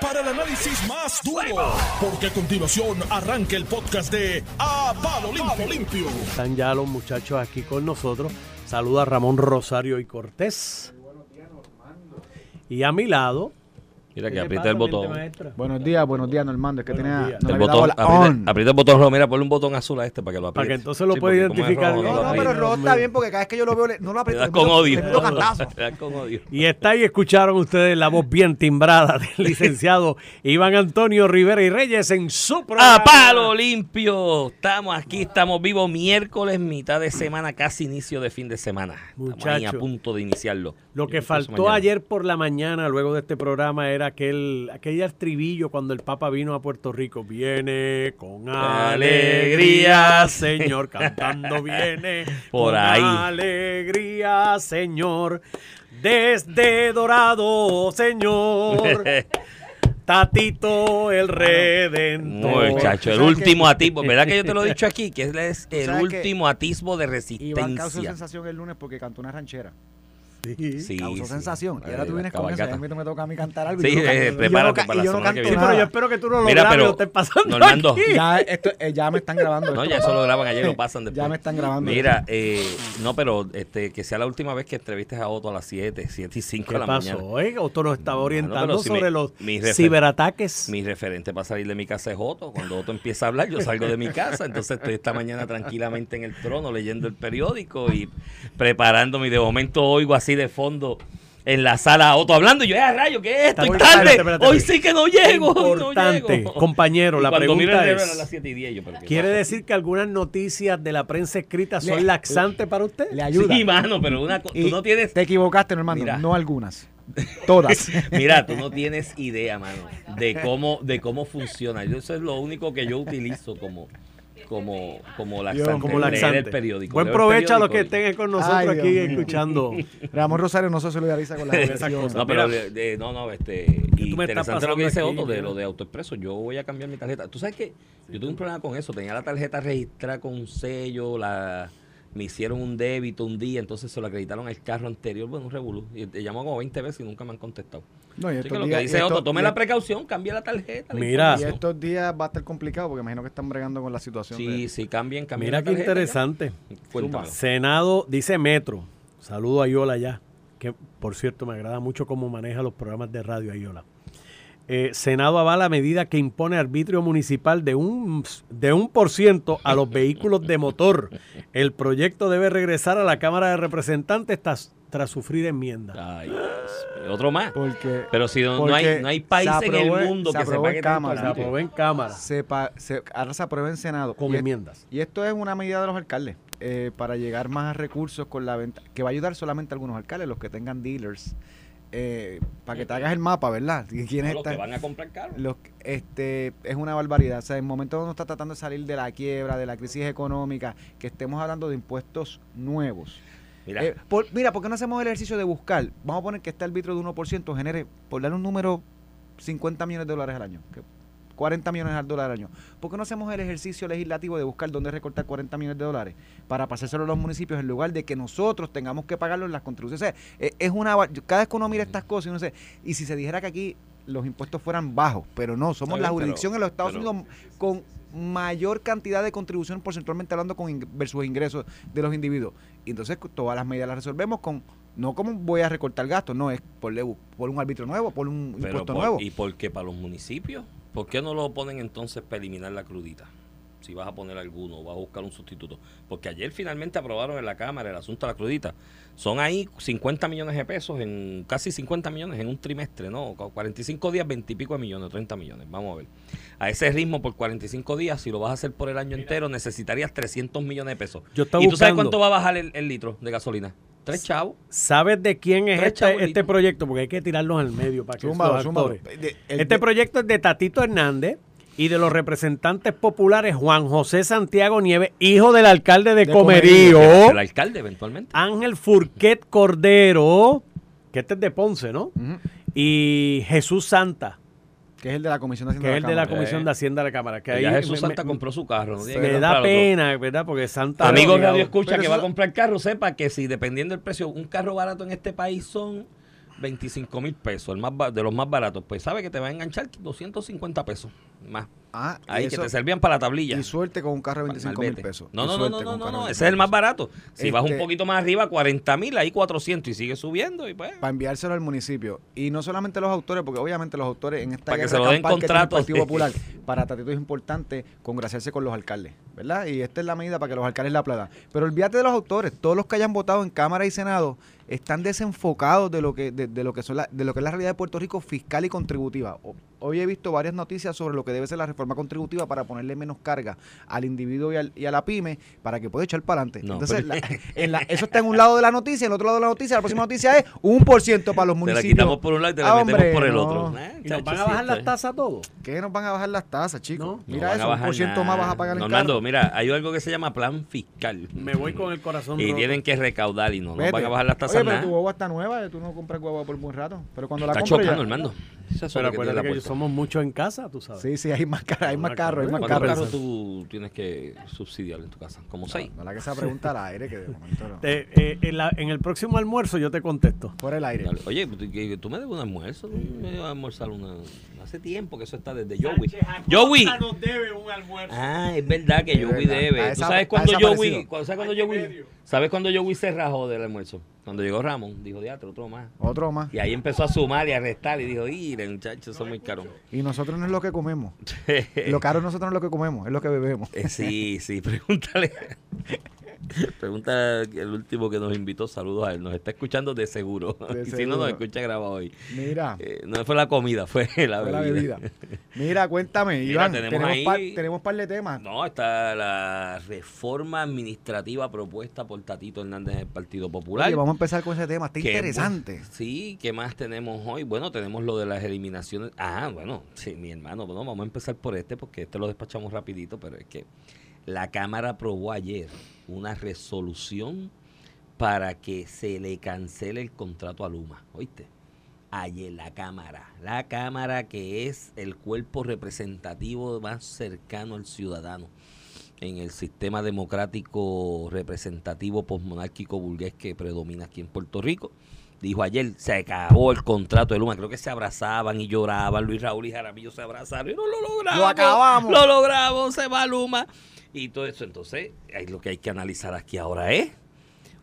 para el análisis más duro, porque a continuación arranca el podcast de A Palo. Limpio. Están ya los muchachos aquí con nosotros. Saluda a Ramón Rosario y Cortés. Y a mi lado. Mira que ¿qué le aprieta el botón. maestra? Buenos días, buenos días, Normando. Es que Buenos tenía. no El botón, la aprieta, on. aprieta el botón rojo. Mira, ponle un botón azul a este para que lo apriete. Para que entonces lo pueda identificar rojo, No, no, pero el rojo está bien porque cada vez que yo lo veo, no lo aprieto. con odio. con odio. Y está ahí, escucharon ustedes la voz bien timbrada del licenciado Iván Antonio Rivera y Reyes en su programa. ¡A palo limpio! Estamos aquí, estamos vivos miércoles, mitad de semana, casi inicio de fin de semana. Ahí a punto de iniciarlo. Lo que faltó ayer por la mañana, luego de este programa, era aquel, aquel estribillo cuando el Papa vino a Puerto Rico. Viene con alegría, Señor, cantando viene Por con ahí. alegría, Señor, desde Dorado, Señor. Tatito el Redentor. Muchacho, el ¿Sabes último atisbo. ¿Verdad que yo te lo he dicho aquí? Que es el último atisbo de Iván causó resistencia. sensación el lunes porque cantó una ranchera. Sí. Sí, Causó sí. sensación. Y ahora tú vienes con eso. A mí me toca a mí cantar algo. Sí, y yo eh, canto- prepárate y yo para la y yo no semana que canto Sí, viene. pero yo espero que tú no lo Mira, grabes pero, lo estés pasando Normando, aquí. Ya, esto, eh, ya me están grabando. No, esto. ya eso lo graban ayer lo pasan después. Ya me están grabando. Mira, eh, no, pero este, que sea la última vez que entrevistes a Otto a las 7, 7 y 5 ¿Qué de la pasó? mañana. Oiga, Otto nos estaba orientando si sobre mi- los mi refer- ciberataques. Mi referente para salir de mi casa es Otto. Cuando Otto empieza a hablar, yo salgo de mi casa. Entonces estoy esta mañana tranquilamente en el trono leyendo el periódico y preparándome. Y de momento oigo así de fondo en la sala a Otto hablando. Y yo, ¡eh, rayo! ¿qué es esto? Tarde. espérate, espérate, Hoy sí que no llego. no Importante, llego". compañero, Y la pregunta es- las 7 y 10. Yo, pero ¿qué ¿Quiere decir que algunas noticias de la prensa escrita son Le- laxantes para usted? Le ayuda. Sí, mano, pero una, Y tú no tienes Te equivocaste. Mira. No algunas. Todas. Mira, tú no tienes idea, mano, de cómo, de cómo funciona. Yo, eso es lo único que yo utilizo como, como, como laxante. como leer laxante. el periódico. Buen provecho a los que estén con nosotros Ay, aquí Dios escuchando. Ramón Rosario no se solidariza con la cosas. No, pero de- no, no, este, tú me estás interesante lo que dice pasando Otto de lo de AutoExpreso. Yo voy a cambiar mi tarjeta. Tú sabes que yo tuve un problema con eso. Tenía la tarjeta registrada con un sello, la me hicieron un débito un día, entonces se lo acreditaron al carro anterior. Bueno, un revolú. Y te llamó como 20 veces y nunca me han contestado. No, y estos lo días- que dice y estos- tome y- la precaución, cambie la tarjeta. la Mira. Y información. estos días va a estar complicado porque imagino que están bregando con la situación. Sí, de- sí, cambien, cambien. Mira la qué tarjeta ya. interesante. Senado, dice Metro. Saludo a Ayola ya. Que por cierto me agrada mucho cómo maneja los programas de radio Ayola. Eh, Senado avala medida que impone arbitrio municipal de un, de un por ciento a los vehículos de motor. El proyecto debe regresar a la Cámara de Representantes tras, tras sufrir enmiendas. Ay. Otro más. Porque Pero si no, no hay, no hay país se en aprobó el en- mundo se que se aprobó en pague tanto Cámara. Se aprobó en Cámara se, pa- se- ahora se aprueba en Senado. con y, es- enmiendas. y esto es una medida de los alcaldes eh, para llegar más a recursos con la venta, que va a ayudar solamente a algunos alcaldes, los que tengan dealers, eh, para que te hagas el mapa, ¿verdad? ¿Y ¿Quiénes No, los que van a comprar. Los, este, es una barbaridad. O sea, en el momento donde uno está tratando de salir de la quiebra, de la crisis económica, que estemos hablando de impuestos nuevos. Mira, Eh, por- mira, ¿por qué no hacemos el ejercicio de buscar? Vamos a poner que este arbitrio de 1% genere, por darle un número, 50 millones de dólares al año. que 40 millones de dólares al año. ¿Por qué no hacemos el ejercicio legislativo de buscar dónde recortar 40 millones de dólares para pasárselo a los municipios en lugar de que nosotros tengamos que pagarlo en las contribuciones? O sea, eh, es una, cada vez que uno mira estas cosas, y uno dice, y si se dijera que aquí los impuestos fueran bajos, pero no, somos la bien, pero- jurisdicción en los Estados pero- Unidos con mayor cantidad de contribución porcentualmente hablando con versus ingresos de los individuos. Y entonces todas las medidas las resolvemos con no como voy a recortar gastos, no es por, un árbitro nuevo, por un impuesto por- nuevo. ¿Y por qué para los municipios? ¿Por qué no lo ponen entonces para eliminar la crudita? Si vas a poner alguno o vas a buscar un sustituto. Porque ayer finalmente aprobaron en la Cámara el asunto de la crudita. Son ahí 50 millones de pesos, en casi 50 millones en un trimestre, ¿no? Cu- 45 días, 20 y pico de millones, 30 millones. Vamos a ver. A ese ritmo, por 45 días, si lo vas a hacer por el año entero, necesitarías 300 millones de pesos. Yo estaba ¿Y tú sabes buscando- cuánto va a bajar el, el litro de gasolina? Tres chavos. ¿Sabes de quién es este, este proyecto? Porque hay que tirarlos al medio para que. De- el- Este de- proyecto es de Tatito Hernández y de los representantes populares Juan José Santiago Nieves, hijo del alcalde de, De Comerío, Comerío. El alcalde, eventualmente. Ángel Furquet Cordero, que este es de Ponce, ¿no? Y Jesús Santa, que es el de la Comisión de Hacienda que es el de la Cámara. Comisión de Hacienda de la Cámara. Que ahí ya Jesús me- Santa me- compró su carro. No Me da pena, ¿verdad? Porque Santa... Amigo obligado. Radio Escucha Pero que eso- va a comprar carro, sepa que si dependiendo del precio, un carro barato en este país son 25 mil pesos, el más de los más baratos, pues sabe que te va a enganchar 250 pesos más. Ah, Ahí que te servían para la tablilla. Y suerte con un carro de 25 mil pesos. No, no, no, no, no, no, ese es el más 25 barato. Si vas un Este- poquito más arriba, 40 mil, ahí 400 y sigue subiendo y pues... para enviárselo al municipio. Y no solamente los autores, porque obviamente los autores en esta Para que se lo den contratos. Popular, para Tatito es importante congraciarse con los alcaldes, ¿verdad? Y esta es la medida para que los alcaldes la aplaudan. Pero olvídate de los autores, todos los que hayan votado en Cámara y Senado están desenfocados de lo que de, de lo que son la- de lo que es la realidad de Puerto Rico fiscal y contributiva. Hoy he visto varias noticias sobre lo que debe ser la reforma contributiva para ponerle menos carga al individuo y, al- y a la pyme para que pueda echar para adelante. No, Entonces, pero- la- en la- eso está en un lado de la noticia, en el otro lado de la noticia, la próxima noticia es un por ciento para los Te la municipios. quitamos por un lado y te la Ah, metemos hombre, por el no. otro. Eh, ¿Y nos chacho, van a bajar las tasas todos? ¿Qué nos van a bajar las tasas, chicos? No. Mira eso, un por ciento más vas a pagar en Normando, mira, hay algo que se llama plan fiscal. Me voy con el corazón Y roto. tienen que recaudar y no nos van a bajar las tasas pero nada. tu guagua está nueva, tú no compras guagua por buen rato. Pero cuando la Está compras chocando, ya- Armando. Eso es Pero que acuérdate la que puerta. somos muchos en casa, tú sabes. Sí, sí, hay más carros, hay más carros, hay más carro. ¿Cuántos carros. carros tú tienes que subsidiar en tu casa? ¿Como seis? No, la que esa pregunta al aire, que de momento no. Te- eh, en, la- en el próximo almuerzo yo te contesto. Por el aire. Oye, tú, que- tú me debes un almuerzo. ¿no? Me a almorzar una... Hace tiempo que eso está desde Joey. Joey. nos debe un almuerzo. Ah, es verdad que Joey debe. ¿Tú sabes ha cuándo Joey, ¿sabes cuándo Joey, ¿sabes cuándo Joey se rajó del almuerzo? Cuando llegó Ramón, dijo, diatre, otro más. Otro más. Y ahí empezó a sumar y a restar y dijo, mire, muchachos, son muy caros. Y nosotros no es lo que comemos. Lo caro nosotros no es lo que comemos, es lo que bebemos. Eh, sí, sí, pregúntale. Pregunta el último que nos invitó, saludos a él. Nos está escuchando de seguro. De y si no, nos escucha grabado hoy. Mira, Eh, no fue la comida, fue la fue bebida. la bebida. Mira, cuéntame, Mira, Iván, tenemos tenemos, ahí- par, tenemos par de temas. No, está la reforma administrativa propuesta por Tatito Hernández del Partido Popular. Oye, vamos a empezar con ese tema, está interesante. Sí, ¿qué más tenemos hoy? Bueno, tenemos lo de las eliminaciones. Ah, bueno, sí, mi hermano, bueno, vamos a empezar por este porque este lo despachamos rapidito, pero es que la Cámara aprobó ayer una resolución para que se le cancele el contrato a Luma, ¿oíste? Ayer la Cámara, la Cámara que es el cuerpo representativo más cercano al ciudadano en el sistema democrático representativo posmonárquico burgués que predomina aquí en Puerto Rico. Dijo ayer, se acabó el contrato de Luma. Creo que se abrazaban y lloraban. Luis Raúl y Jaramillo se abrazaron y no lo logramos. Lo acabamos. Lo logramos, se va Luma. Y todo eso. Entonces, lo que hay que analizar aquí ahora es.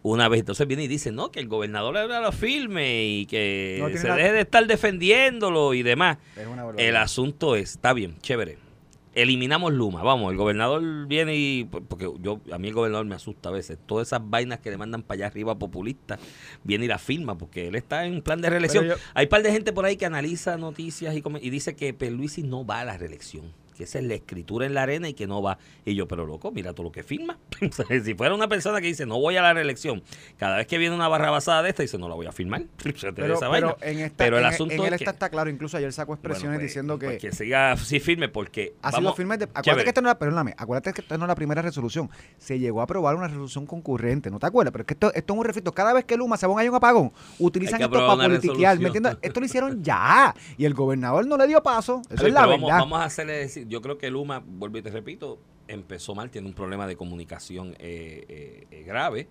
Una vez, entonces viene y dice, no, que el gobernador era lo firme y que No se deje de estar defendiéndolo y demás. El asunto es, está bien, chévere. Eliminamos Luma, vamos, el gobernador viene y, porque yo, a mí el gobernador me asusta a veces, todas esas vainas que le mandan para allá arriba populistas, viene y la firma, porque él está en plan de reelección. Yo- Hay un par de gente por ahí que analiza noticias y, y dice que Perluisi no va a la reelección, que esa es la escritura en la arena y que no va. Y yo, pero loco, mira todo lo que firma. Si fuera una persona que dice no voy a la reelección, cada vez que viene una barra basada de esta, dice no la voy a firmar. Pero, esa pero vaina. en, esta, Pero el en- asunto en él es esta que- está claro, incluso ayer sacó expresiones Bueno, pues, diciendo que, pues que siga así firme porque ha sido vamos- firme. de- acuérdate chévere. que esta no era, perdóname, acuérdate que esta no es la primera resolución. Se llegó a aprobar una resolución concurrente, ¿no te acuerdas? Pero es que esto, esto es un refrito. Cada vez que Luma se hay un apagón, utilizan que esto para politiquear. ¿me entiendes? Esto lo hicieron ya. Y el gobernador no le dio paso. Eso Está es la verdad. vamos a hacerle decir, yo creo que Luma, vuelvo y te repito, empezó mal, tiene un problema de comunicación eh, eh, eh, grave,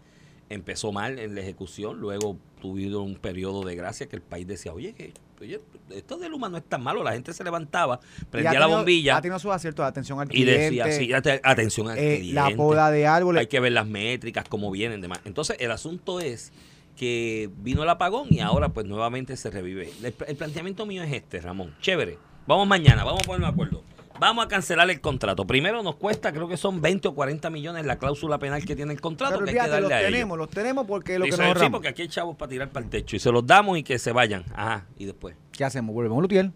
empezó mal en la ejecución, luego tuvieron un periodo de gracia que el país decía, oye, que oye, esto de Luma no es tan malo, la gente se levantaba, Y prendía la bombilla Ha tenido sus aciertos de atención al y cliente. decía, sí, ate- atención al eh, cliente. la poda de árboles. Hay que ver las métricas, cómo vienen, demás. Entonces, el asunto es que vino el apagón y ahora pues nuevamente se revive. El, el planteamiento mío es este, Ramón. Chévere. Vamos mañana, vamos a ponernos de acuerdo. Vamos a cancelar el contrato. Primero nos cuesta, creo que son 20 o 40 millones la cláusula penal que tiene el contrato Pero que hay que fíjate, los darle a tenemos, ellos. los tenemos porque lo que Dice, nos sí, porque aquí hay chavos para tirar para el techo y se los damos y que se vayan. Ajá, y después. ¿Qué hacemos? Volvemos a Lutiel.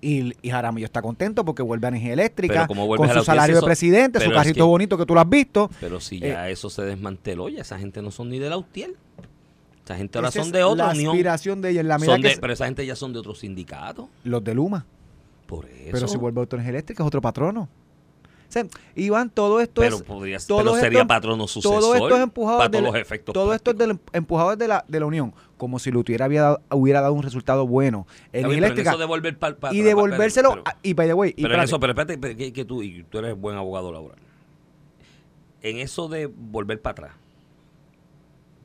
Y, y Jaramillo está contento porque vuelve a energía eléctrica, Pero como con su salario si de eso- presidente, su pero es carrito que- bonito que tú lo has visto. Pero si Eh, ya eso se desmanteló, ya esa gente no son ni de la UTIEL. Esa gente ahora son de otra la unión. aspiración de ella en la Son que de- se- pero esa gente ya son de otro sindicato. los de Luma. Por eso. Pero si vuelve a energía eléctrica es otro patrono. O sea, Iván, todo esto pero es podría todo pero sería esto- patrono sucesor. todo esto es empujado para todos los efectos. todo esto es del, empujado de la, de la Unión, como si Lutier había dado- hubiera dado un resultado bueno en bien, pero en eléctrica eso devolver pa- pa- y devolvérselo pero- a- y by the way, y Pero, en eso, pero espérate, pero que, que tú, y tú eres buen abogado laboral. En eso de volver para atrás,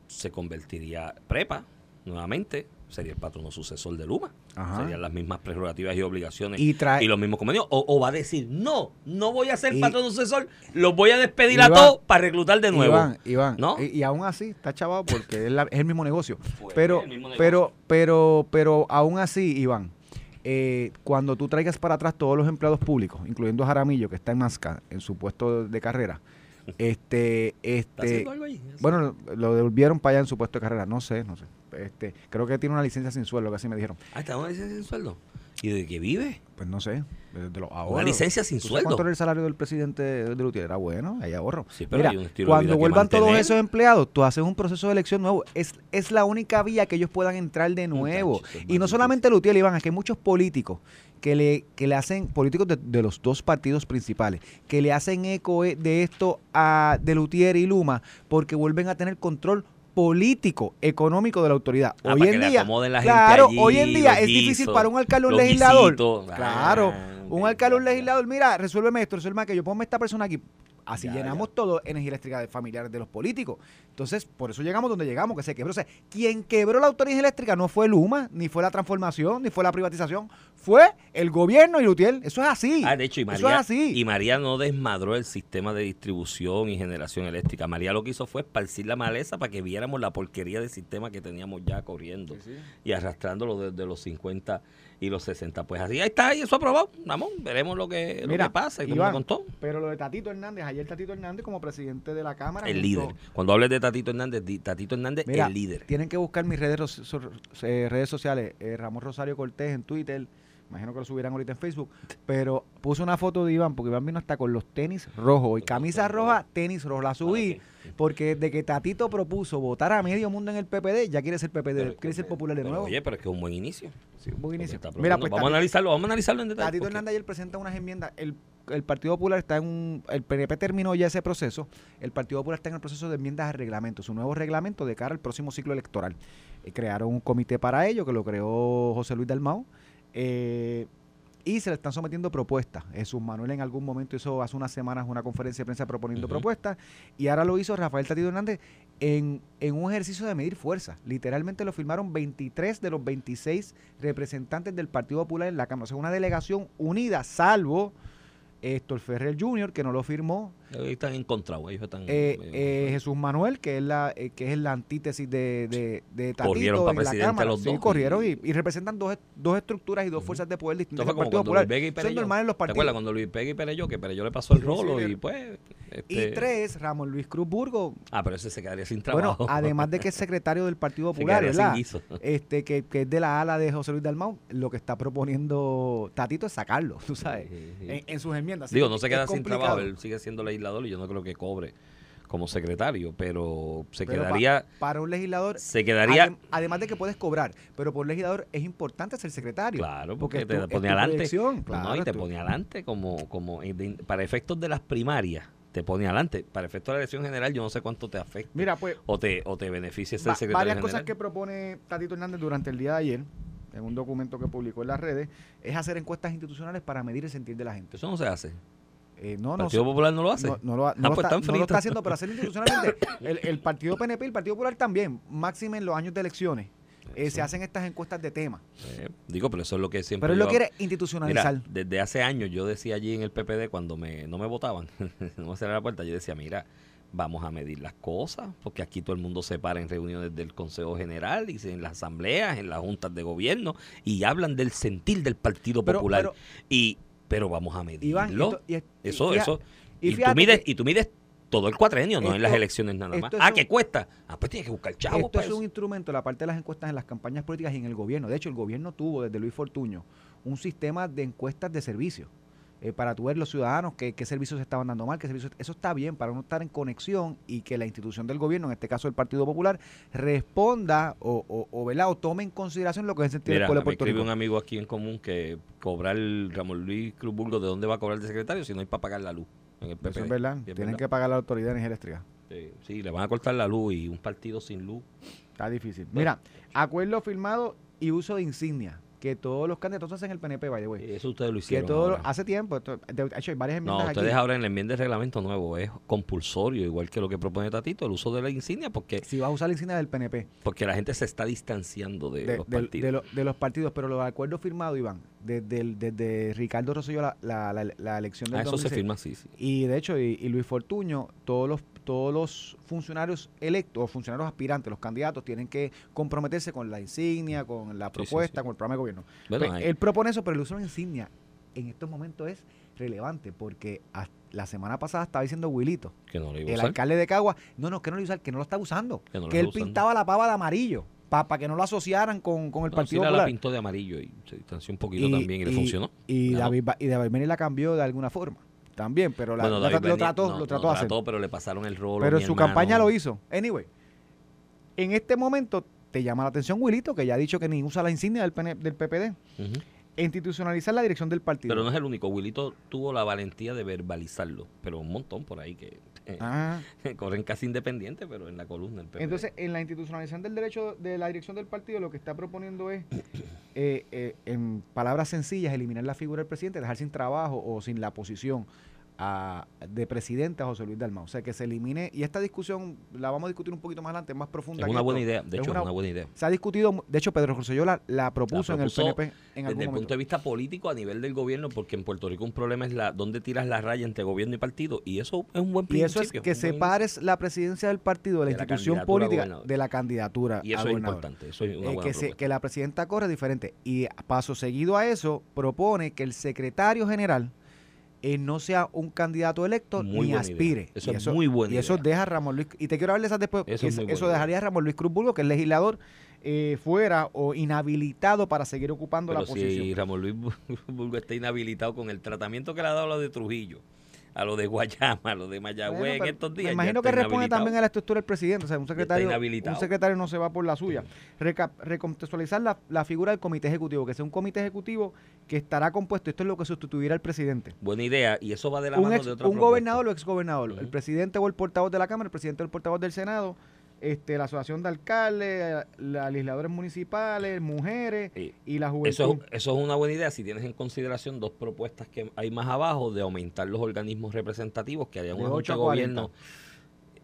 se convertiría prepa nuevamente sería el patrono sucesor de Luma. Ajá. Serían las mismas prerrogativas y obligaciones Y los mismos convenios. O, o va a decir, no, no voy a ser Y- patrono sucesor, los voy a despedir a todos para reclutar de nuevo. Iván, Iván, ¿No? y, y aún así está chavado porque es, la- es el mismo negocio. Pues, pero, el mismo negocio. pero, pero, pero aún así, Iván, eh, cuando tú traigas para atrás todos los empleados públicos, incluyendo a Jaramillo, que está en Nazca, en su puesto de carrera, este, ¿Está este, bueno, lo devolvieron para allá en su puesto de carrera, no sé, no sé. Este, creo que tiene una licencia sin sueldo, que así me dijeron. Ah, está una licencia sin sueldo. ¿Y de qué vive? Pues no sé, los Una licencia sin ¿Tú sabes sueldo. ¿Cuánto era el salario del presidente de Lutier? Era bueno, hay ahorro. Sí, pero Mira, hay un estilo de cuando vida que vuelvan todos esos empleados, tú haces un proceso de elección nuevo. Es, es la única vía que ellos puedan entrar de nuevo. Y no solamente Lutier, Iván, es que hay muchos políticos que le, que le hacen, políticos de, de los dos partidos principales, que le hacen eco eh, de esto a de Lutier y Luma, porque vuelven a tener control político, económico de la autoridad. Ah, hoy en día, claro, allí, hoy en día es difícil para un alcalde un legislador. guisitos. Claro, Ah, un alcalde un legislador, mira, resuélveme esto, resuélveme aquello, ponme esta persona aquí. Así Ya, llenamos todo energía eléctrica de familiares de los políticos. Entonces, por eso llegamos donde llegamos, que se quebró. O sea, quien quebró la autoridad eléctrica no fue Luma, ni fue la transformación, ni fue la privatización, fue el gobierno y Lutiel. Eso es así. Ah, de hecho, y Eso es María, así. y María no desmadró el sistema de distribución y generación eléctrica. María lo que hizo fue esparcir la maleza para que viéramos la porquería de sistema que teníamos ya corriendo y arrastrándolo desde los 50 y los 60. Pues así ahí está, y eso aprobado. Vamos, veremos lo que, lo que pasa y Iván, contó. Pero lo de Tatito Hernández, ayer Tatito Hernández como presidente de la Cámara. El junto- líder. Cuando hables de Tatito Hernández, Tatito Hernández, Mira, el líder. Tienen que buscar mis redes, eh, redes sociales. eh, Ramón Rosario Cortés en Twitter. Imagino que lo subirán ahorita en Facebook. Pero puse una foto de Iván, porque Iván vino hasta con los tenis rojos. Y camisa roja, tenis rojo. La subí Ah, ok. porque desde que Tatito propuso votar a medio mundo en el PPD, ya quiere ser PPD, Pero- quiere ser popular de nuevo. Oye, pero es que es un buen inicio. Sí, un buen inicio. Mira, pues vamos a analizarlo, vamos a analizarlo en detalle. Tatito porque- Hernández ayer presenta unas enmiendas. El, el Partido Popular está en un. El PNP terminó ya ese proceso. El Partido Popular está en el proceso de enmiendas al reglamento, su nuevo reglamento de cara al próximo ciclo electoral. Eh, crearon un comité para ello que lo creó José Luis Dalmau. Eh, y se le están sometiendo propuestas. Jesús Manuel en algún momento hizo hace unas semanas una conferencia de prensa proponiendo propuestas y ahora lo hizo Rafael Tatito Hernández en, en un ejercicio de medir fuerza. Literalmente lo firmaron 23 de los 26 representantes del Partido Popular en la Cámara. O sea, una delegación unida, salvo Héctor Ferrer Jr., que no lo firmó, Ellos están encontrados, ellos están... eh, eh, Jesús Manuel, que es la eh, que es la antítesis de, de, de Tatito Corrieron pa' en la Cámara. los Sí, dos. corrieron y, y representan dos, dos estructuras y dos fuerzas de poder distintas del Partido Popular. Luis Vega y Eso es Pereyó. normal en los ¿Te acuerdas partidos. cuando Luis Vega y Pereyó? Que Pereyó le pasó el rolo sí, y pues... Y este, tres, Ramón Luis Cruz Burgo. Ah, pero ese se quedaría sin Bueno, trabajo. además de que es secretario del Partido Popular, ¿verdad? Este, que, que es de la ala de José Luis Dalmau, lo que está proponiendo Tatito es sacarlo, tú sabes, en, en sus enmiendas. Digo, no se queda sin trabajo, él sigue siendo legislador y yo no creo que cobre como secretario, pero se Pero pa- quedaría... para un legislador, se quedaría... adem- además de que puedes cobrar, pero por un legislador es importante ser secretario. Claro, porque te pone adelante. claro, no, y te pone adelante como, como para efectos de las primarias, te pone adelante. Para efectos de la elección general, yo no sé cuánto te afecta. Mira, pues, o te, o te beneficia ser va- secretario varias general. cosas que propone Tatito Hernández durante el día de ayer, en un documento que publicó en las redes, es hacer encuestas institucionales para medir el sentir de la gente. Eso no se hace. Eh, no, ¿El no, Partido Popular no lo hace? No, no lo, Ah, lo pues está, no lo está haciendo, pero hacerlo institucionalmente. El, el Partido PNP y el Partido Popular también, máxime en los años de elecciones, eh, se hacen estas encuestas de tema. Eh, digo, pero eso es lo que siempre. Pero él lo quiere Mira, institucionalizar. desde hace años yo decía allí en el PPD cuando me, no me votaban, no me cerraba la puerta, yo decía, mira, vamos a medir las cosas, porque aquí todo el mundo se para en reuniones del Consejo General y en las asambleas, en las juntas de gobierno, y hablan del sentir del Partido Pero- Popular. pero- y Pero vamos a medirlo. Iván, esto- y- eso, eso. y tú mides, y tú mides todo el cuatrenio, no en las elecciones nada más. Ah, ¿qué cuesta? Ah, pues tienes que buscar chavos Esto para es eso. un instrumento, la parte de las encuestas en las campañas políticas y en el gobierno. De hecho, el gobierno tuvo desde Luis Fortuño un sistema de encuestas de servicio eh, para tú ver los ciudadanos qué, qué servicios se estaban dando mal, qué servicios. Eso está bien para uno estar en conexión y que la institución del gobierno, en este caso el Partido Popular, responda o, o, o, ¿verdad? o tome en consideración lo que es el sentido Mira, del pueblo me escribe un amigo aquí en común que cobrar el Ramón Luis Cruz Burgos, ¿de dónde va a cobrar el secretario si no hay para pagar la luz en el PP? Eso es verdad. Sí, es Tienen verdad. que pagar la autoridad de energía eléctrica. Sí, sí, le van a cortar la luz y un partido sin luz. Está difícil. Mira, acuerdo firmado y uso de insignia. Que todos los candidatos hacen el PNP, by the way. Eso ustedes lo Que hicieron. todo, hace tiempo, esto- de hecho hay varias No, enmiendas ustedes aquí. ahora en la enmienda de reglamento nuevo es compulsorio, igual que lo que propone Tatito, el uso de la insignia, porque, Si vas a usar la insignia del PNP, porque la gente se está distanciando de, de, los del- partidos. de lo- de los partidos, pero los acuerdos firmados, Iván, desde, el- desde Ricardo Rosselló la, la, la, la elección del Ah, eso se 2006, firma así, sí. Y de hecho, y, y Luis Fortuño, todos los, todos los funcionarios electos, o funcionarios aspirantes, los candidatos, tienen que comprometerse con la insignia, con la Sí, sí, propuesta, sí. con el programa de gobierno. Bueno, Pues, él propone eso, pero el uso de la insignia en estos momentos es relevante, porque hasta la semana pasada estaba diciendo Wilito, que no lo iba a el usar. alcalde de Cagua, no, no, que no lo iba a usar, que no lo está usando, Que no él usando. pintaba la pava de amarillo, para que no lo asociaran con, con el No, Partido Sila la Popular. pintó de amarillo y se distanció un poquito también y le funcionó. Y Ganó. David, y la cambió de alguna forma. También, pero la, Bueno, la- David lo trató, no, lo trató no hacer. pero le pasaron el rol. Pero en su campaña lo hizo. Anyway, en este momento te llama la atención Wilito, que ya ha dicho que ni usa la insignia del, PN del PPD. Institucionalizar la dirección del partido. Pero no es el único. Wilito tuvo la valentía de verbalizarlo, pero un montón por ahí que eh, Ah, corren casi independientes, pero en la columna del PPD. entonces, en la institucionalización del derecho de la dirección del partido, lo que está proponiendo es, eh, eh, en palabras sencillas, eliminar la figura del presidente, dejar sin trabajo o sin la posición a- de presidente a José Luis Dalmau. O sea, que se elimine, y esta discusión la vamos a discutir un poquito más adelante, más profunda. es una esto. buena idea. De Es hecho, una- es una buena idea. Se ha discutido, de hecho, Pedro Rosselló la, la propuso, en el PNP en Desde algún el momento. punto de vista político a nivel del gobierno, porque en Puerto Rico un problema es la dónde tiras la raya entre gobierno y partido, y eso es un buen Y principio. eso es que buen separes la presidencia del partido de la De institución política de la candidatura. Y a eso es importante. Eso es una Eh, buena que, se- que la presidenta corre diferente. Y paso seguido a eso, propone que el secretario general eh, no sea un candidato electo Muy ni aspire. idea. Eso y es muy buena Y eso deja a Ramón Luis. Y te quiero hablar de esas después. Eso es Eso, eso dejaría a Ramón Luis Cruz Burgo, que es legislador, eh, fuera o inhabilitado para seguir ocupando Pero la posición. si Ramón Luis Burgo está inhabilitado con el tratamiento que le ha dado a lo de Trujillo, a lo de Guayama, a lo de Mayagüez Bueno, en estos días. Me imagino que responde también a la estructura del presidente. O sea, un secretario, un secretario no se va por la suya. Reca- recontextualizar la, la figura del comité ejecutivo, que sea un comité ejecutivo que estará compuesto, esto es lo que sustituirá al presidente. Buena idea, y eso va de la Un, mano ex- de otra un propuesta. gobernador o exgobernador, el Ujú. presidente o el portavoz de la Cámara, el presidente o el portavoz del Senado, este, la asociación de alcaldes, las legisladores municipales, mujeres Sí. y la juventud. Eso, eso es una buena idea si tienes en consideración dos propuestas que hay más abajo de aumentar los organismos representativos que harían junta de gobierno.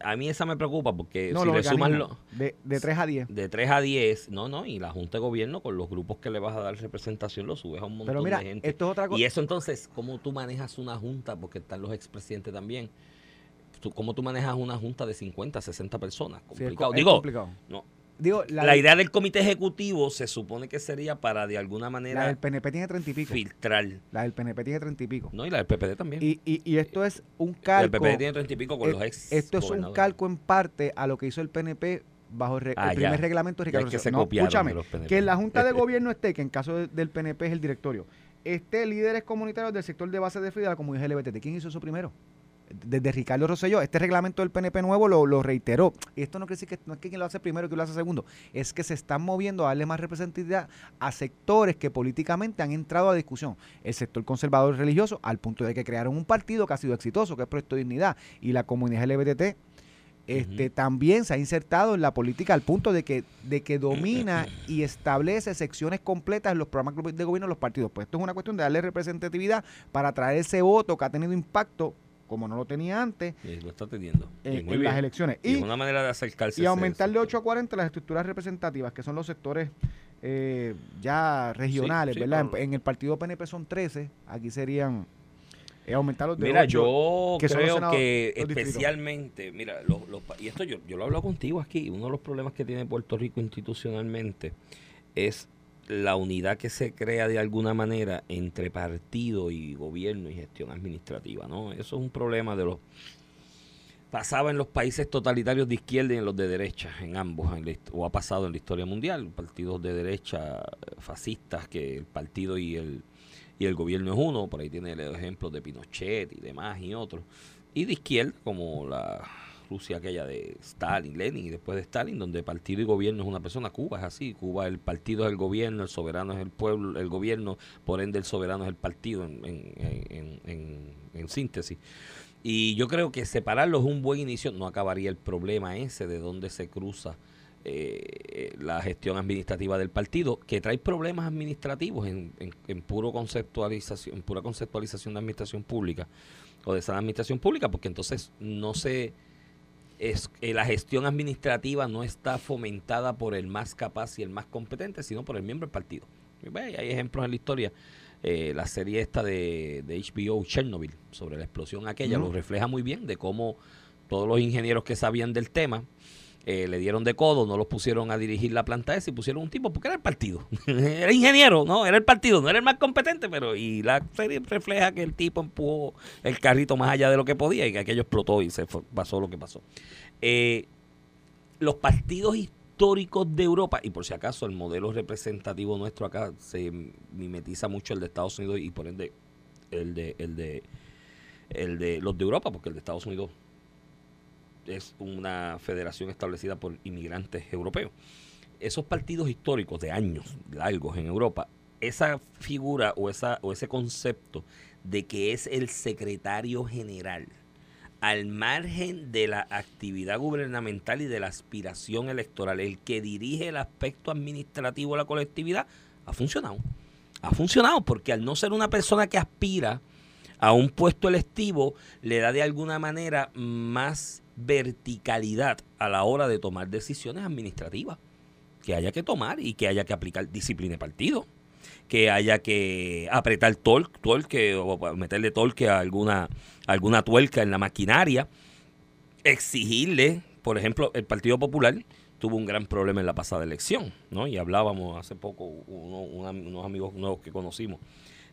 A mí esa me preocupa porque no, si los le sumas lo- de, de 3 a 10. de 3 a 10, no, no, y la junta de gobierno con los grupos que le vas a dar representación lo subes a un montón Pero mira, de gente. esto es otra cosa. Y eso entonces, ¿cómo tú manejas una junta? Porque están los expresidentes también. Tú- ¿Cómo tú manejas una junta de 50, 60 personas? Sí, es Complicado. es Digo, complicado. no, Digo, la, la, idea del comité ejecutivo se supone que sería para de alguna la manera del PNP tiene 30 y pico. filtrar. La del PNP tiene 30 y pico. No, y la del PPD también. Y, y, y esto es un el calco. PPD tiene 30 y pico con eh, los ex. esto es un calco en parte a lo que hizo el PNP bajo el, Ah, el primer reglamento de Ricardo es que se. No, escúchame, que en la Junta de Gobierno esté, que en caso de- del PNP es el directorio, esté líderes comunitarios del sector de base de FIDA, la comunidad LGBT. ¿Quién hizo eso primero? Desde Ricardo Rosselló, este reglamento del PNP nuevo lo, lo reiteró. Y esto no quiere decir que no es que quien lo hace primero y que lo hace segundo, es que se están moviendo a darle más representatividad a sectores que políticamente han entrado a discusión. El sector conservador y religioso, al punto de que crearon un partido que ha sido exitoso, que es Proyecto Dignidad, y la comunidad LGBT este, también se ha insertado en la política al punto de que, de que domina y establece secciones completas en los programas de gobierno de los partidos. Pues esto es una cuestión de darle representatividad para traer ese voto que ha tenido impacto, como no lo tenía antes, Y lo está teniendo. en, en las elecciones. Y Y, es una manera de acercarse. y aumentar de sector. 8 a 40 las estructuras representativas, que son los sectores eh, ya regionales, sí, ¿verdad? En- claro. En, el partido PNP son 13, aquí serían eh, aumentarlos de Mira, 8. yo que los creo senados- que los especialmente, mira, los, los y esto yo, yo lo he hablado contigo aquí, uno de los problemas que tiene Puerto Rico institucionalmente es la unidad que se crea de alguna manera entre partido y gobierno y gestión administrativa, ¿no? Eso es un problema de los pasaba en los países totalitarios de izquierda y en los de derecha, en ambos, o ha pasado en la historia mundial, partidos de derecha eh, fascistas, que el partido y el, y el gobierno es uno, por ahí tiene los ejemplos de Pinochet y demás y otros, y de izquierda, como la Rusia aquella de Stalin, Lenin y después de Stalin, donde partido y gobierno es una persona, Cuba es así, Cuba el partido es el gobierno, el soberano es el pueblo, el gobierno, por ende el soberano es el partido en, en, en- en- en síntesis. Y yo creo que separarlos es un buen inicio, no acabaría el problema ese de dónde se cruza eh, la gestión administrativa del partido, que trae problemas administrativos en, en, puro conceptualización, en pura conceptualización de administración pública o de esa administración pública, porque entonces no se es eh, la gestión administrativa no está fomentada por el más capaz y el más competente, sino por el miembro del partido. hay ejemplos en la historia. Eh, la serie esta de, de, HBO Chernobyl sobre la explosión aquella lo refleja muy bien de cómo todos los ingenieros que sabían del tema eh, le dieron de codo, no los pusieron a dirigir la planta esa y pusieron un tipo porque era el partido. era ingeniero, no, era el partido, no era el más competente, pero y la serie refleja que el tipo empujó el carrito más allá de lo que podía y que aquello explotó y se pasó lo que pasó. Eh, los partidos históricos de Europa, y por si acaso el modelo representativo nuestro acá se mimetiza mucho el de Estados Unidos y por ende el de, el de, el de los de Europa, porque el de Estados Unidos es una federación establecida por inmigrantes europeos. Esos partidos históricos de años largos en Europa, esa figura o, esa, o ese concepto de que es el secretario general, al margen de la actividad gubernamental y de la aspiración electoral, el que dirige el aspecto administrativo de la colectividad, ha funcionado. Ha funcionado porque al no ser una persona que aspira a un puesto electivo, le da de alguna manera más verticalidad a la hora de tomar decisiones administrativas. Que haya que tomar y que haya que aplicar disciplina de partido, que haya que apretar torque, o meterle torque a alguna, alguna tuerca en la maquinaria, exigirle, por ejemplo, el Partido Popular tuvo un gran problema en la pasada elección, ¿no? Y hablábamos hace poco, unos amigos nuevos que conocimos,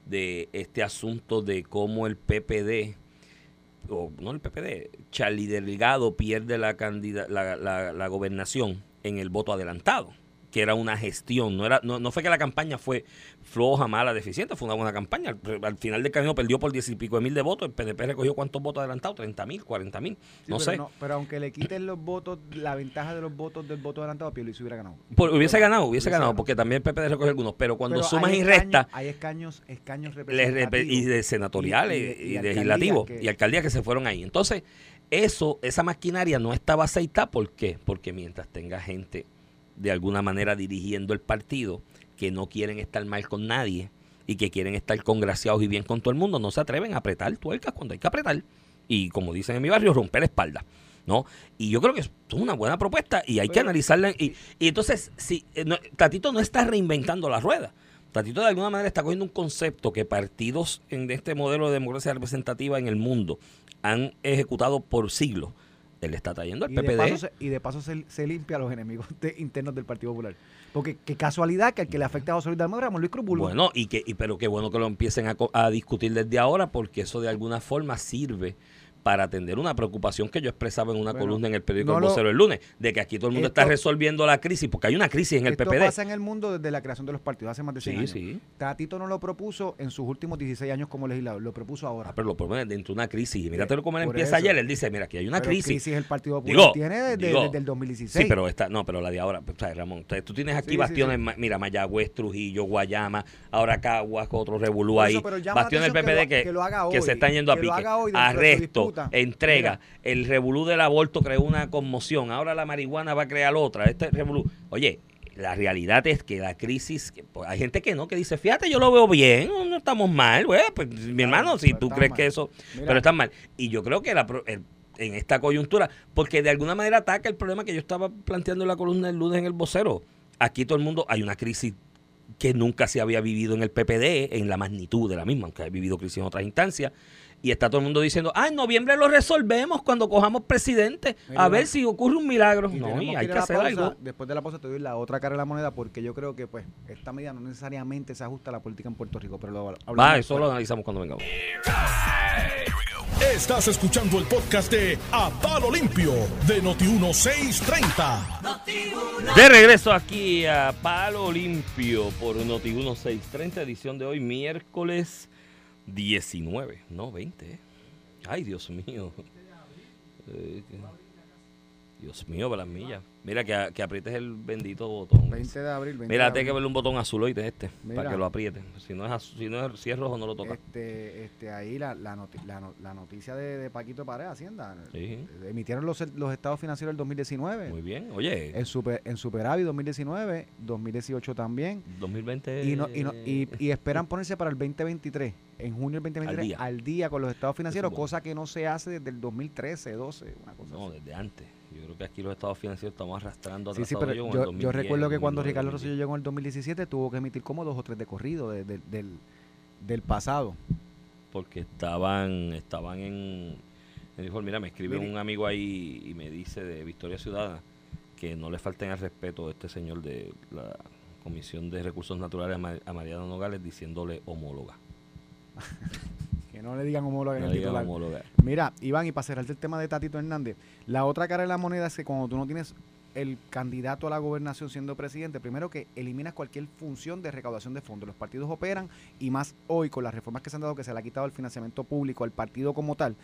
de este asunto de cómo el PPD o no el PPD, Charlie Delgado pierde la, la, la, la gobernación en el voto adelantado que era una gestión, no era no, no fue que la campaña fue floja, mala, deficiente, fue una buena campaña. Al, final del camino perdió por diez y pico de mil de votos, el PNP recogió cuántos votos adelantados, 30 mil, 40 mil, no sé. pero aunque le quiten los votos, la ventaja de los votos del voto adelantado, Pierluisi hubiera ganado. hubiese ganado, hubiese, ganado, porque también el PPD recogió algunos, pero cuando sumas y restas... Hay escaños, escaños representativos. Y de senatoriales y, legislativos y alcaldías que se fueron ahí. Entonces, eso, esa maquinaria no estaba aceitada, ¿por qué? Porque mientras tenga gente de alguna manera dirigiendo el partido, que no quieren estar mal con nadie y que quieren estar congraciados y bien con todo el mundo, no se atreven a apretar tuercas cuando hay que apretar. Y como dicen en mi barrio, romper la espalda. ¿no? Y yo creo que es una buena propuesta y hay que analizarla. Y, y entonces, si eh, Tatito no está reinventando la rueda. Tatito de alguna manera está cogiendo un concepto que partidos en este modelo de democracia representativa en el mundo han ejecutado por siglos él está trayendo al y PPD. De paso y de paso se, limpia a los enemigos internos del Partido Popular. Porque qué casualidad que al que le afecta a José Luis Dalmau Luis Cruz Bueno, y que, y, pero qué bueno que lo empiecen a, a discutir desde ahora, porque eso de alguna forma sirve para atender una preocupación que yo expresaba en una columna en el periódico El Vocero el lunes, de que aquí todo el mundo está resolviendo la crisis, porque hay una crisis en el PPD. Esto pasa en el mundo desde la creación de los partidos, hace más de 100 años. Sí. Tatito no lo propuso en sus últimos 16 años como legislador, lo propuso ahora. Ah, pero lo propone dentro de una crisis. Y mírate cómo él empieza ayer, él dice, mira, aquí hay una pero crisis. crisis el Partido Popular tiene desde, el 2016. Sí, pero esta, no, pero la de ahora, o sea, Ramón, tú tienes aquí bastiones, mira, Mayagüez, Trujillo, Guayama, ahora Caguas, otro revolú ahí. Bastiones del PPD que, que, se están yendo a pique. Arresto, entrega el revolú del aborto creó una conmoción, ahora la marihuana va a crear otra. Este revolú. Oye, la realidad es que la crisis, pues, hay gente que no, que dice, fíjate, yo lo veo bien, no estamos mal, pues, mi hermano, si tú crees que eso, pero está mal. Y yo creo que en esta coyuntura, porque de alguna manera ataca el problema que yo estaba planteando en la columna del lunes en el vocero. Aquí todo el mundo, hay una crisis que nunca se había vivido en el PPD, en la magnitud de la misma, aunque ha vivido crisis en otras instancias. Y está todo el mundo diciendo, ah, en noviembre lo resolvemos cuando cojamos presidente, a ver si ocurre un milagro. no, hay que, hacer algo. Después de la pausa te doy la otra cara de la moneda porque yo creo que pues esta medida no necesariamente se ajusta a la política en Puerto Rico, pero lo Va, eso lo analizamos cuando vengamos. Estás escuchando el podcast de A Palo Limpio de Noti1630. De regreso aquí a Palo Limpio por Noti1630, edición de hoy, miércoles 19, no 20. ¿eh? Ay, Dios mío. Eh, Dios mío, para las millas. Mira, que, que aprietes el bendito botón. 20 de abril. 20 Mira, tiene que verle un botón azul hoy de este, Mira. para que lo apriete. Si no es, azul- si no es, si es rojo, no lo toca. Este, este, ahí la, la, noti- la, la noticia de, de Paquito Pared, Hacienda. Sí. Emitieron los, los estados financieros del 2019. Muy bien. Oye, En, super, en superávit 2019, 2018 también. 2020. Y, no, y, no, y, y esperan ponerse para el 2023, en junio del 2023, día. al día, con los estados financieros, cosa que no se hace desde el 2013, 12, una cosa No, así. desde antes. Yo creo que aquí los estados financieros estamos arrastrando Sí, sí, pero yo, yo 2010, recuerdo que cuando 2009, Ricardo 2010. Rosselló llegó en el 2017 tuvo que emitir como dos o tres de corrido de- de- del, del pasado. porque estaban estaban en me dijo mira me escribe un amigo ahí y me dice de Victoria Ciudadana que no le falten al respeto a este señor de la Comisión de Recursos Naturales a, a Mariano Nogales diciéndole homóloga Que no le digan homólogo en no el le digan titular. homóloga Mira, Iván, y para cerrarte el tema de Tatito Hernández, la otra cara de la moneda es que cuando tú no tienes el candidato a la gobernación siendo presidente, primero que eliminas cualquier función de recaudación de fondos. Los partidos operan y más hoy con las reformas que se han dado que se le ha quitado el financiamiento público al partido como tal,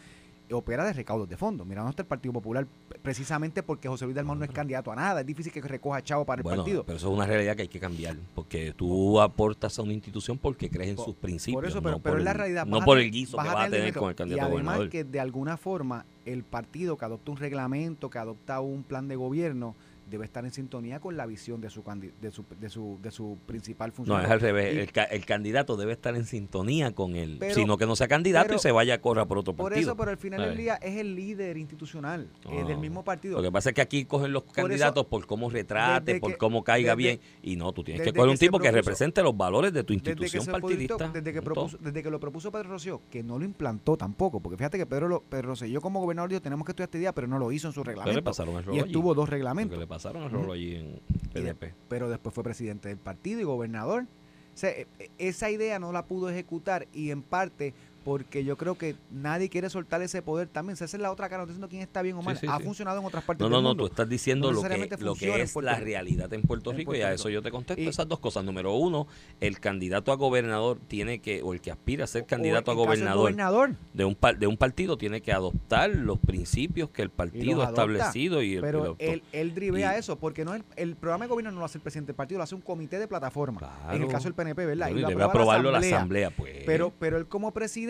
opera de recaudos de fondos. Mira, no está el Partido Popular precisamente porque José Luis Dalmau no es candidato a nada. Es difícil que recoja chavo para el bueno partido. pero eso es una realidad que hay que cambiar porque tú aportas a una institución porque crees en Por- sus principios Por eso, pero, no pero es la realidad. no por el guiso que vas a tener con el candidato Y además gobernador que de alguna forma el partido que adopta un reglamento, que adopta un plan de gobierno, debe estar en sintonía con la visión de su de su, de su, de su principal función. no, es al revés. Y- el, ca- el candidato debe estar en sintonía con él, Pero- sino que no sea candidato pero- y se vaya a correr por otro Por partido. eso, pero al final del día es el líder institucional eh, del No. mismo partido. Lo que pasa es que aquí cogen los candidatos por cómo retrate, desde por que- cómo caiga desde- bien. Y no, tú tienes que desde coger un tipo que represente los valores de tu desde institución se partidista. propuso- desde, que punto. propuso- desde que lo propuso Pedro Rosselló, que no lo implantó tampoco, porque fíjate que Pedro, lo- Pedro Rosselló como gobernador dijo, tenemos que estudiar este día, pero no lo hizo en su Pero le reglamento. pasaron Y estuvo dos reglamentos. Pasaron el rolo allí en de- PDP. pero después fue presidente del partido y gobernador. O sea, e- e- esa idea no la pudo ejecutar y en parte porque yo creo que nadie quiere soltar ese poder también. Esa es la otra cara, no estoy diciendo quién está bien o mal. sí, ha sí. funcionado en otras partes No, del no, no, tú estás diciendo No lo, que, lo que es la realidad en Puerto En Rico Puerto y a eso yo te contesto Y- esas dos cosas. Número uno, el candidato a gobernador tiene que, o el que aspira a ser candidato a gobernador gobernador. de un, de un partido tiene que adoptar los principios que el partido ha adopta, establecido y el Pero adoptó. él, él drivea Y- eso, porque no es, el programa de gobierno no lo hace el presidente del partido, lo hace un comité de plataforma. En el caso del PNP, ¿verdad? Bueno, y debe aprobarlo la asamblea, pues. Pero, pero él como presidente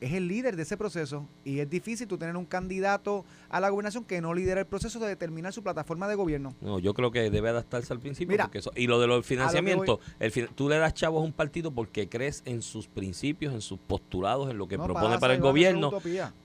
es el líder de ese proceso y es difícil tú tener un candidato a la gobernación que no lidera el proceso de determinar su plataforma de gobierno. No, yo creo que debe adaptarse al principio. Mira, porque eso- y lo de los financiamientos, voy- el tú le das chavos a un partido porque crees en sus principios, en sus postulados, en lo que No propone pasa, para el gobierno.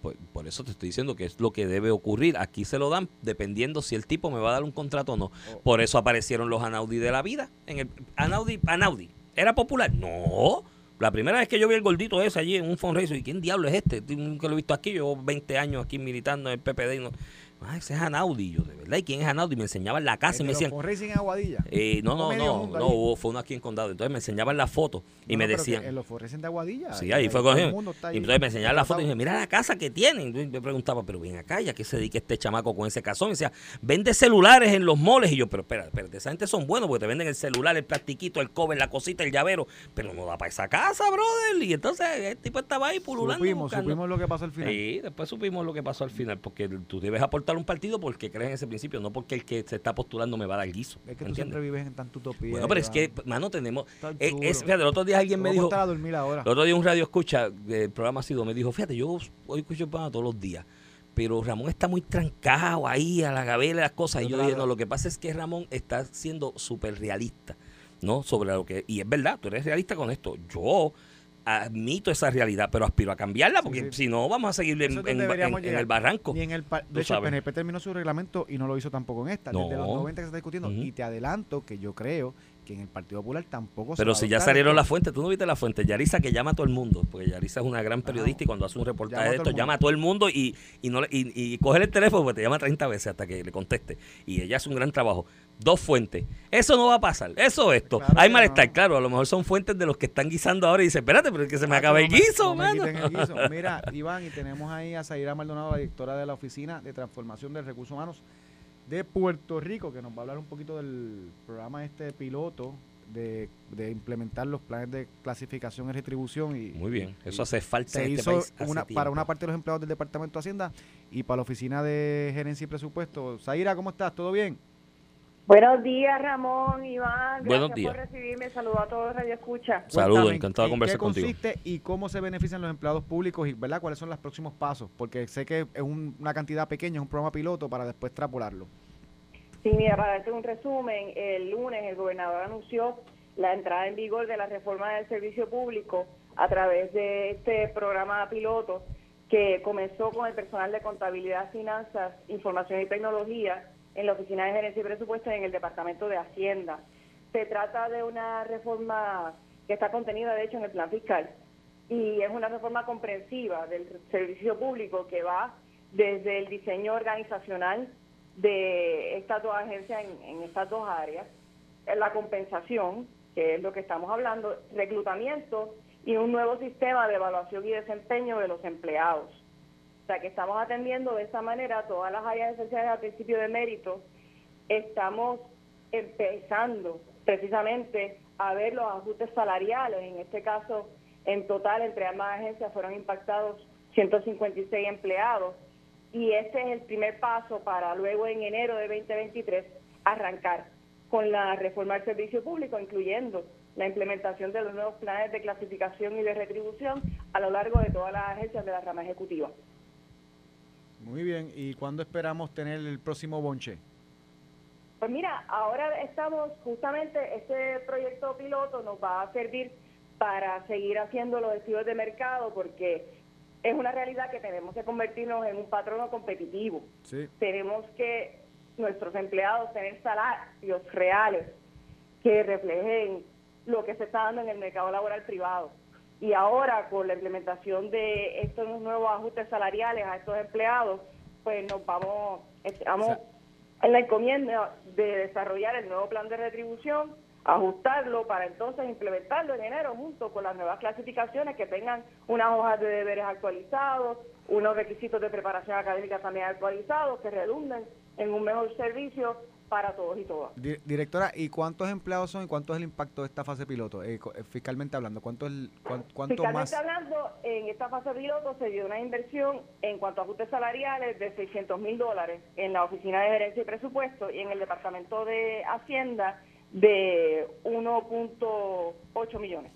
Pues, por eso te estoy diciendo que es lo que debe ocurrir. Aquí se lo dan dependiendo si el tipo me va a dar un contrato o no. Oh. Por eso aparecieron los Anaudi de la vida. En el, Anaudi, Anaudi, ¿era popular? No. La primera vez que yo vi el gordito ese allí en un fundraiser, ¿y quién diablo es este? Nunca lo he visto aquí, yo 20 años aquí militando en el PPD no... Ah, ese es Anaudi, yo de verdad. ¿Y quién es Anaudi? Me enseñaban la casa y El me decían... en Aguadilla. eh, no, no, no, no, hubo- fue uno aquí en Condado. Entonces me enseñaban la foto y No, me no, decían... En los fundraising de Aguadilla. Sí, ahí fue con está Y entonces me enseñaban la foto y dije, tratado. mira la casa que tienen. Y me preguntaba, pero ven acá, ¿ya qué se dedica este chamaco con ese casón? Y decía, vende celulares en los moles. Y yo, pero espera, espérate, esa gente son buenos porque te venden el celular, el plastiquito, el cover, la cosita, el llavero. Pero no da para esa casa, brother. Y entonces el tipo estaba ahí pululando. Supimos, buscando. supimos lo que pasó al final. Sí, después supimos lo que pasó al final, porque tú debes aportar un partido porque crees en ese principio, no porque el que se está postulando me va a dar guiso. Es que tú ¿entiendes? siempre vives en tanta utopía. Bueno, pero es que, mano, tenemos... Eh, es, fíjate, el otro día alguien me dijo... a dormir ahora. El otro día un radio escucha, del programa ha sido, me dijo, fíjate, yo hoy escucho el programa todos los días, pero Ramón está muy trancado ahí a la gavela las cosas. Y yo dije, no, lo que pasa es que Ramón está siendo súper realista, ¿no? Sobre lo que, y es verdad, tú eres realista con esto. Yo admito esa realidad, pero aspiro a cambiarla, porque sí. si no, vamos a seguir en, el barranco. Ni en el de hecho, el. PNP terminó su reglamento y no lo hizo tampoco en esta. Desde los 90 que se está discutiendo. Y te adelanto que yo creo que en el Partido Popular tampoco Pero si ya salieron las fuentes, tú no viste las fuentes. Yarisa que llama a todo el mundo, porque Yarisa es una gran periodista y cuando hace un reportaje de esto, llama a todo el mundo y, y, no y, y coge el teléfono, porque te llama 30 veces hasta que le conteste. Y ella hace un gran trabajo. Dos fuentes. Eso no va a pasar. Eso esto. Claro Hay malestar, no. claro. A lo mejor son fuentes de los que están guisando ahora y dicen, espérate, pero es que se me Ah, acaba el me- guiso, no el guiso. Mira, Iván, y tenemos ahí a Zaira Maldonado, la directora de la Oficina de Transformación de Recursos Humanos de Puerto Rico, que nos va a hablar un poquito del programa este piloto de, de implementar los planes de clasificación y retribución. Y, Muy bien. Eso hace falta se en este hizo país hace una, para una parte de los empleados del Departamento de Hacienda y para la Oficina de Gerencia y Presupuesto. Zaira, ¿cómo estás? ¿Todo bien? Buenos días, Ramón, Iván. Gracias Buenos días. por recibirme. Saludos a todos Radio Escucha. Saludos, encantado de ¿en conversar qué contigo. consiste y cómo se benefician los empleados públicos y ¿verdad? cuáles son los próximos pasos? Porque sé que es un- una cantidad pequeña, es un programa piloto para después extrapolarlo. Sí, mira, para darte un resumen, el lunes el gobernador anunció la entrada en vigor de la reforma del servicio público a través de este programa piloto que comenzó con el personal de contabilidad, finanzas, información y tecnología en la Oficina de Gerencia y Presupuesto y en el Departamento de Hacienda. Se trata de una reforma que está contenida, de hecho, en el plan fiscal y es una reforma comprensiva del servicio público que va desde el diseño organizacional de estas dos agencias en, en estas dos áreas, la compensación, que es lo que estamos hablando, reclutamiento y un nuevo sistema de evaluación y desempeño de los empleados. O sea, que estamos atendiendo de esa manera todas las áreas esenciales al principio de mérito. Estamos empezando precisamente a ver los ajustes salariales. En este caso, en total, entre ambas agencias fueron impactados 156 empleados. Y ese es el primer paso para luego en enero de 2023 arrancar con la reforma del servicio público, incluyendo la implementación de los nuevos planes de clasificación y de retribución a lo largo de todas las agencias de la rama ejecutiva. Muy bien, ¿y cuándo esperamos tener el próximo bonche? Pues mira, ahora estamos justamente, este proyecto piloto nos va a servir para seguir haciendo los estudios de mercado porque es una realidad que tenemos que convertirnos en un patrono competitivo. Sí. Tenemos que nuestros empleados tener salarios reales que reflejen lo que se está dando en el mercado laboral privado. Y ahora con la implementación de estos nuevos ajustes salariales a estos empleados, pues nos vamos, estamos en la encomienda de desarrollar el nuevo plan de retribución, ajustarlo para entonces implementarlo en enero junto con las nuevas clasificaciones que tengan unas hojas de deberes actualizados, unos requisitos de preparación académica también actualizados que redunden en un mejor servicio para todos y todas. Di- Directora, ¿y cuántos empleados son y cuánto es el impacto de esta fase piloto? Eh, eh, fiscalmente hablando, ¿cuánto, es el, cuán- cuánto Fiscalmente más? hablando, en esta fase piloto se dio una inversión en cuanto a ajustes salariales de 600 mil dólares en la Oficina de Gerencia y Presupuesto y en el Departamento de Hacienda de 1.8 millones.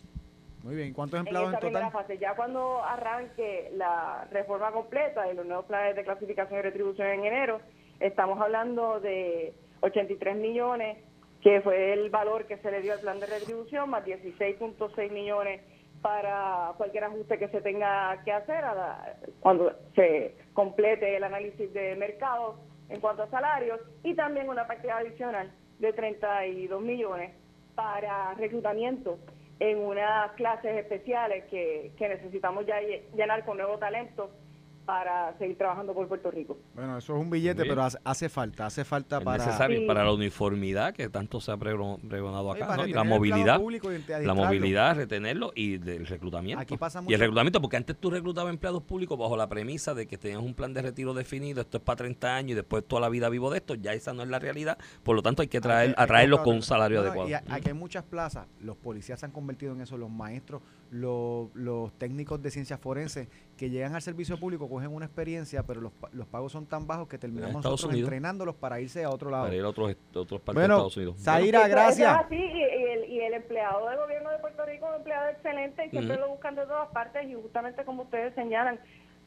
Muy bien, ¿cuántos En empleados en, esta primera total? fase, ya cuando arranque la reforma completa y los nuevos planes de clasificación y retribución en enero, estamos hablando de 83 millones, que fue el valor que se le dio al plan de retribución, más 16.6 millones para cualquier ajuste que se tenga que hacer a la- cuando se complete el análisis de mercado en cuanto a salarios y también una partida adicional de 32 millones para reclutamiento en unas clases especiales que, que necesitamos ya lle- llenar con nuevo talento para seguir trabajando por Puerto Rico. Bueno, eso es un billete, pero hace, hace falta, hace falta Es para... necesario Sí. para la uniformidad que tanto se ha prego- pregonado acá. Y la movilidad, y la movilidad, retenerlo y del reclutamiento. Aquí pasa y mucho- el reclutamiento, porque antes tú reclutabas empleados públicos bajo la premisa de que tenías un plan de retiro definido, esto es para 30 años y después toda la vida vivo de esto, ya esa no es la realidad, por lo tanto hay que traer, atraerlos con un salario No, adecuado. Y aquí hay muchas plazas, los policías se han convertido en eso, los maestros, los, los técnicos de ciencias forenses que llegan al servicio público, cogen una experiencia, pero los, pa- los pagos son tan bajos que terminamos nosotros Unidos. entrenándolos para irse a otro lado. para ir a otros, otros partes Bueno, de Estados Unidos. Zaira, eso gracias. así, y, y el, y el empleado del gobierno de Puerto Rico es un empleado excelente y siempre lo buscan de todas partes y justamente como ustedes señalan,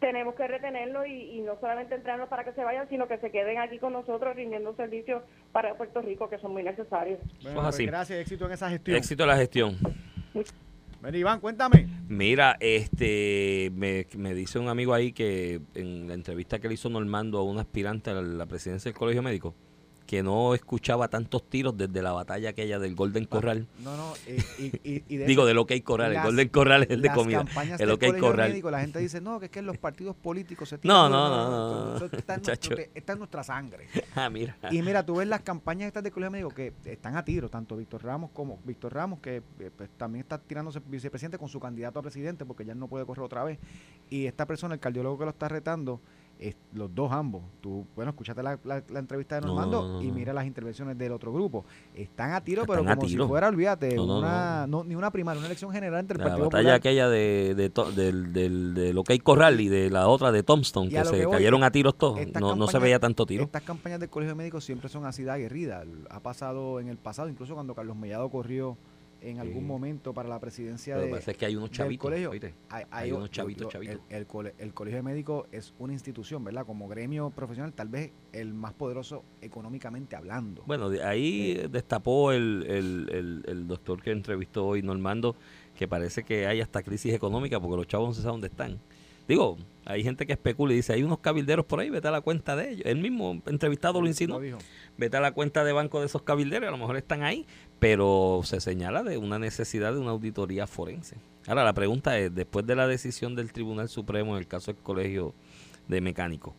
tenemos que retenerlo y, y no solamente entrenarlos para que se vayan, sino que se queden aquí con nosotros rindiendo servicios para Puerto Rico que son muy necesarios. Bueno, es pues así. gracias, éxito en esa gestión. Éxito en la gestión. Iván, cuéntame. Mira, este, me, me dice un amigo ahí que en la entrevista que le hizo Normando a un aspirante a la presidencia del Colegio Médico, que no escuchaba tantos tiros desde la batalla aquella del Golden Corral. No, no, y, y, y- y de Digo, del OK Corral. las- el Golden Corral es el de comida. El del OK Corral. médico, la gente dice, no, que es que los partidos políticos se No, tiran- no, no, no, está, en muchacho. nuestro- está en nuestra sangre. Ah, mira. Y mira, tú ves las campañas estas de colegio médico que están a tiro, tanto Víctor Ramos como Víctor Ramos, que eh, pues, también está tirándose vicepresidente con su candidato a presidente porque ya no puede correr otra vez. Y esta persona, el cardiólogo que lo está retando, es- los dos ambos. Tú, bueno, escúchate la, la- la entrevista de No, Normando no, no, y no. mira las intervenciones del otro grupo. Están a tiro, Están pero a como tiro. si fuera, olvídate, una, no, ni una primaria, una elección general entre el La Partido batalla Popular. aquella de, de, to- del, del, de lo que hay Corral y de la otra de Tombstone, Y que se que voy, cayeron a tiros todos. No, no se veía tanto tiro. Estas campañas del Colegio de Médicos siempre son así de aguerridas. Ha pasado en el pasado, incluso cuando Carlos Mellado corrió en algún Sí. momento para la presidencia que de, es que hay unos del chavitos. colegio. hay, unos chavitos, chavitos. El, el cole- el colegio de médicos es una institución, ¿verdad? Como gremio profesional, tal vez el más poderoso económicamente hablando. Bueno, de ahí Eh. destapó el, el, el, el doctor que entrevistó hoy, Normando, que parece que hay hasta crisis económica porque los chavos no se saben dónde están. Digo, hay gente que especula y dice, hay unos cabilderos por ahí, vete a la cuenta de ellos. Él mismo entrevistado lo insinuó. vete a la cuenta de banco de esos cabilderos, a lo mejor están ahí, pero se señala de una necesidad de una auditoría forense. Ahora, la pregunta es, después de la decisión del Tribunal Supremo en el caso del Colegio de Mecánicos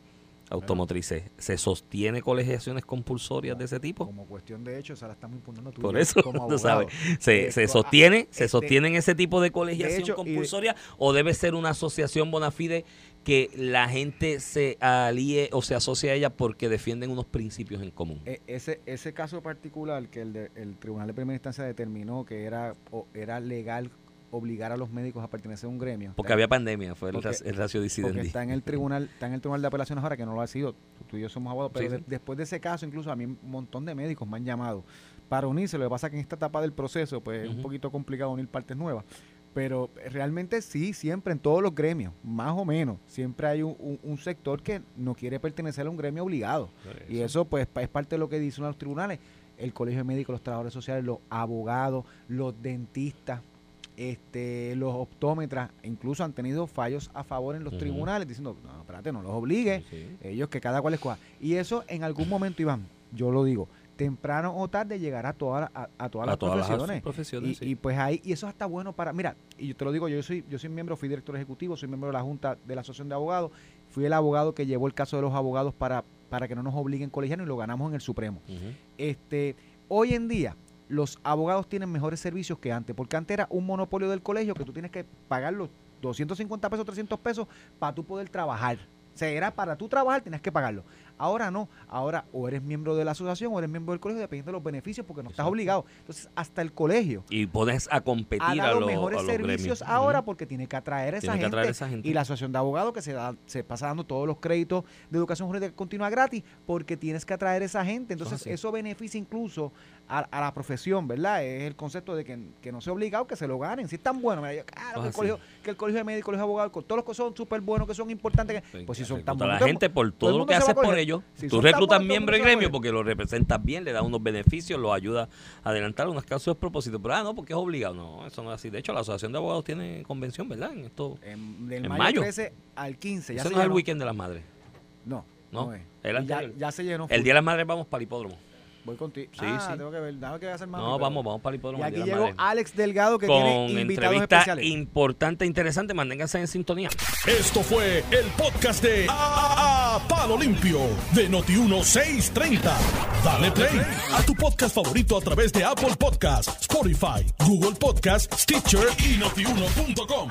Automotrices, ¿se sostiene colegiaciones compulsorias de ese tipo? Como cuestión de hecho, se la estamos impugnando tú Por eso, como tú sabes, se, se sostiene, se este, sostienen ese tipo de colegiación hecho, y de- compulsoria o debe ser una asociación bona fide que la gente se alíe o se asocie a ella porque defienden unos principios en común. E- ese, ese caso particular que el, de- el Tribunal de Primera Instancia determinó que era, o- era legal obligar a los médicos a pertenecer a un gremio. Porque había pandemia, fue el, Porque- ratio porque disidendi. está en el tribunal, está en el tribunal de apelaciones ahora que no lo ha sido. Tú y yo somos abogados, pero Sí, de- sí. después de ese caso, incluso a mí un montón de médicos me han llamado para unirse. Lo que pasa es que en esta etapa del proceso, pues es un poquito complicado unir partes nuevas. Pero realmente sí, siempre en todos los gremios, más o menos, siempre hay un, un- un sector que no quiere pertenecer a un gremio obligado. Y eso pues es parte de lo que dicen los tribunales. El Colegio de Médicos, los trabajadores sociales, los abogados, los dentistas, este, los optómetras, incluso han tenido fallos a favor en los tribunales diciendo, no, espérate, no los obligue, Sí, sí. ellos que cada cual escoja. Y eso en algún momento, Iván, yo lo digo, temprano o tarde llegará a, toda a, a todas A las todas las profesiones. profesiones, y, sí. y, pues ahí, y eso hasta bueno para, mira, y yo te lo digo, yo soy, yo soy miembro, fui director ejecutivo, soy miembro de la Junta de la Asociación de Abogados, fui el abogado que llevó el caso de los abogados para, para que no nos obliguen colegianos y lo ganamos en el Supremo. Este, hoy en día, los abogados tienen mejores servicios que antes, porque antes era un monopolio del colegio que tú tienes que pagar los 250 pesos, 300 pesos para tú poder trabajar. O sea, era para tú trabajar, tenías que pagarlo. Ahora no, ahora o eres miembro de la asociación o eres miembro del colegio, dependiendo de los beneficios, porque no estás obligado. Entonces, hasta el colegio Y pones a ha competir a los, mejores a los servicios gremios. ahora porque tiene que atraer a esa, gente, atraer a esa gente. Y la asociación de abogados que se, da, se pasa dando todos los créditos de educación jurídica continua gratis porque tienes que atraer a esa gente. Entonces, eso beneficia incluso a, a la profesión, ¿verdad? Es el concepto de que, que no sea obligado, que se lo ganen. Si es tan bueno, mira, yo, claro, que Eso el, colegio, que el colegio de médicos, el colegio de abogados, con todos los que son súper buenos, que son importantes, que- Sí, pues si son tan buenos. la gente por todo lo que haces por ellos. Si Tú reclutas buenos, todo el miembro mundo del gremio porque lo representas bien, le das unos beneficios, lo ayudas a adelantar unos casos de propósito. Pero, ah, no, porque es obligado. No, eso no es así. De hecho, la Asociación de Abogados tiene convención, ¿verdad? En esto. En, del En mayo, mayo. 13 al 15. Ya Eso se no es el weekend de las madres. No, No, es. ya, ya se llenó. El. Día de las Madres vamos para el hipódromo. Voy contigo. Sí, ah, sí. tengo que ver. Nada que hacer más. No, vamos, vamos para el Y hipódromo. el aquí llegó. Alex Delgado que Con tiene invitados entrevista especiales. importante, interesante. Manténganse en sintonía. Esto fue el podcast de A, A- Palo Limpio de Noti1630. Dale play a tu podcast favorito a través de Apple Podcasts, Spotify, Google Podcasts, Stitcher y notiuno.com.